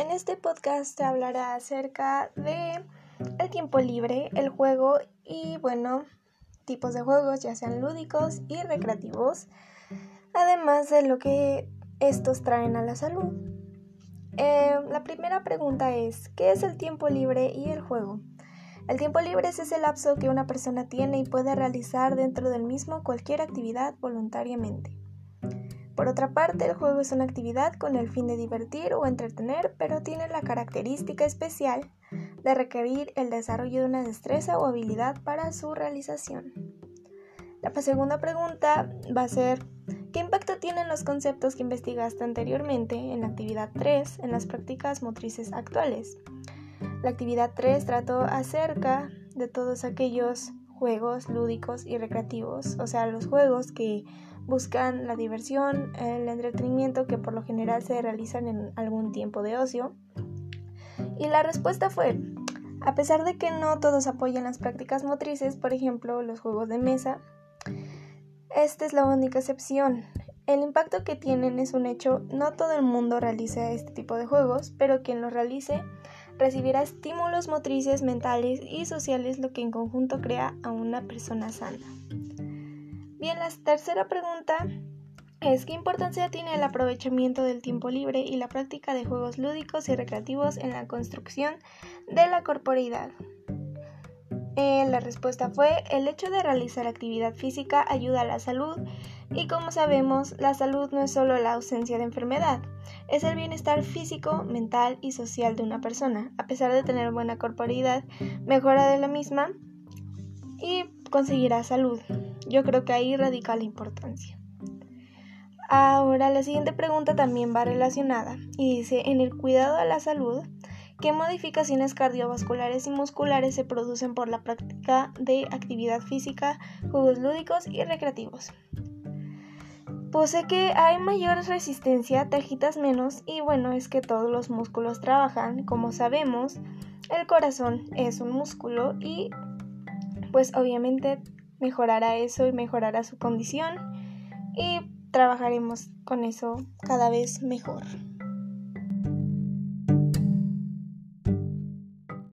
En este podcast se hablará acerca de el tiempo libre, el juego y bueno, tipos de juegos, ya sean lúdicos y recreativos, además de lo que estos traen a la salud. Eh, la primera pregunta es, ¿qué es el tiempo libre y el juego? El tiempo libre es ese lapso que una persona tiene y puede realizar dentro del mismo cualquier actividad voluntariamente. Por otra parte, el juego es una actividad con el fin de divertir o entretener, pero tiene la característica especial de requerir el desarrollo de una destreza o habilidad para su realización. La segunda pregunta va a ser, ¿qué impacto tienen los conceptos que investigaste anteriormente en la actividad 3 en las prácticas motrices actuales? La actividad 3 trató acerca de todos aquellos juegos lúdicos y recreativos, o sea, los juegos que buscan la diversión, el entretenimiento que por lo general se realizan en algún tiempo de ocio. Y la respuesta fue, a pesar de que no todos apoyan las prácticas motrices, por ejemplo, los juegos de mesa, esta es la única excepción. El impacto que tienen es un hecho, no todo el mundo realiza este tipo de juegos, pero quien los realice recibirá estímulos motrices, mentales y sociales, lo que en conjunto crea a una persona sana. Bien, la tercera pregunta es ¿qué importancia tiene el aprovechamiento del tiempo libre y la práctica de juegos lúdicos y recreativos en la construcción de la corporeidad? Eh, la respuesta fue el hecho de realizar actividad física ayuda a la salud y como sabemos la salud no es solo la ausencia de enfermedad, es el bienestar físico, mental y social de una persona. A pesar de tener buena corporeidad, mejora de la misma y conseguirá salud. Yo creo que ahí radica la importancia. Ahora la siguiente pregunta también va relacionada y dice, en el cuidado de la salud, ¿qué modificaciones cardiovasculares y musculares se producen por la práctica de actividad física, juegos lúdicos y recreativos? Pues sé que hay mayor resistencia, te agitas menos y bueno, es que todos los músculos trabajan, como sabemos, el corazón es un músculo y pues obviamente mejorará eso y mejorará su condición y trabajaremos con eso cada vez mejor.